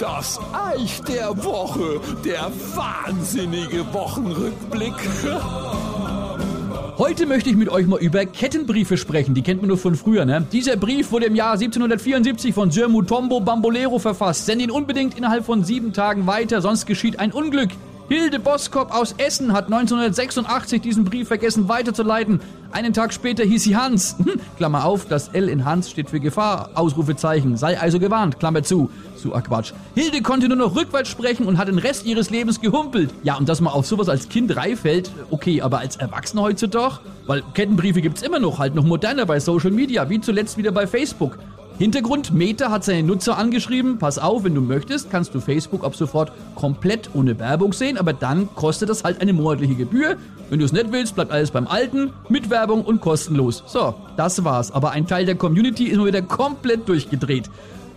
Das Eich der Woche, der wahnsinnige Wochenrückblick. Heute möchte ich mit euch mal über Kettenbriefe sprechen. Die kennt man nur von früher, ne? Dieser Brief wurde im Jahr 1774 von Sir Mutombo Bambolero verfasst. Send ihn unbedingt innerhalb von sieben Tagen weiter, sonst geschieht ein Unglück. Hilde Boskop aus Essen hat 1986 diesen Brief vergessen weiterzuleiten. Einen Tag später hieß sie Hans. Klammer auf, das L in Hans steht für Gefahr. Ausrufezeichen. Sei also gewarnt. Klammer zu. So a Quatsch. Hilde konnte nur noch rückwärts sprechen und hat den Rest ihres Lebens gehumpelt. Ja, und dass man auf sowas als Kind reif okay, aber als Erwachsener heutzutage? Weil Kettenbriefe gibt's immer noch, halt noch moderner bei Social Media, wie zuletzt wieder bei Facebook. Hintergrund, Meta hat seine Nutzer angeschrieben, pass auf, wenn du möchtest, kannst du Facebook ab sofort komplett ohne Werbung sehen, aber dann kostet das halt eine monatliche Gebühr. Wenn du es nicht willst, bleibt alles beim Alten, mit Werbung und kostenlos. So, das war's. Aber ein Teil der Community ist mal wieder komplett durchgedreht.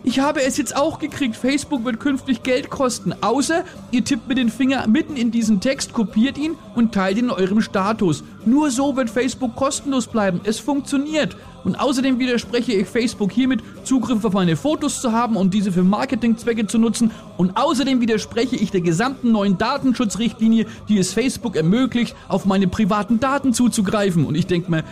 Ich habe es jetzt auch gekriegt. Facebook wird künftig Geld kosten. Außer ihr tippt mit den Finger mitten in diesen Text, kopiert ihn und teilt ihn in eurem Status. Nur so wird Facebook kostenlos bleiben. Es funktioniert. Und außerdem widerspreche ich Facebook hiermit, Zugriff auf meine Fotos zu haben und diese für Marketingzwecke zu nutzen. Und außerdem widerspreche ich der gesamten neuen Datenschutzrichtlinie, die es Facebook ermöglicht, auf meine privaten Daten zuzugreifen. Und ich denke mir,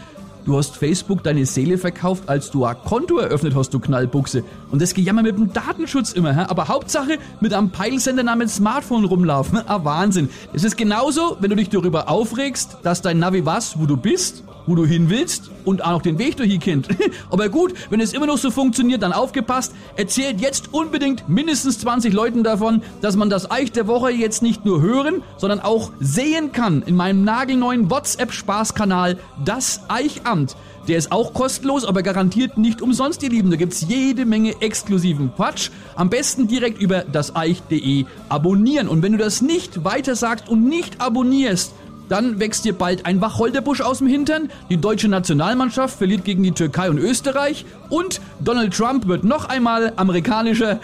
Du hast Facebook deine Seele verkauft, als du ein Konto eröffnet hast, du Knallbuchse. Und das Gejammer mit dem Datenschutz immer, hä? aber Hauptsache mit einem Peilsender namens Smartphone rumlaufen. Ah, Wahnsinn. Es ist genauso, wenn du dich darüber aufregst, dass dein Navi was, wo du bist wo du hin willst und auch noch den Weg durch kennt. Aber gut, wenn es immer noch so funktioniert, dann aufgepasst. Erzählt jetzt unbedingt mindestens 20 Leuten davon, dass man das Eich der Woche jetzt nicht nur hören, sondern auch sehen kann in meinem nagelneuen WhatsApp-Spaßkanal Das Eichamt. Der ist auch kostenlos, aber garantiert nicht umsonst, ihr Lieben. Da gibt's jede Menge exklusiven Quatsch. Am besten direkt über daseich.de abonnieren. Und wenn du das nicht weiter sagst und nicht abonnierst, dann wächst dir bald ein Wacholderbusch aus dem Hintern, die deutsche Nationalmannschaft verliert gegen die Türkei und Österreich und Donald Trump wird noch einmal amerikanischer.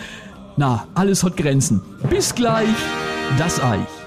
Na, alles hat Grenzen. Bis gleich, das Eich.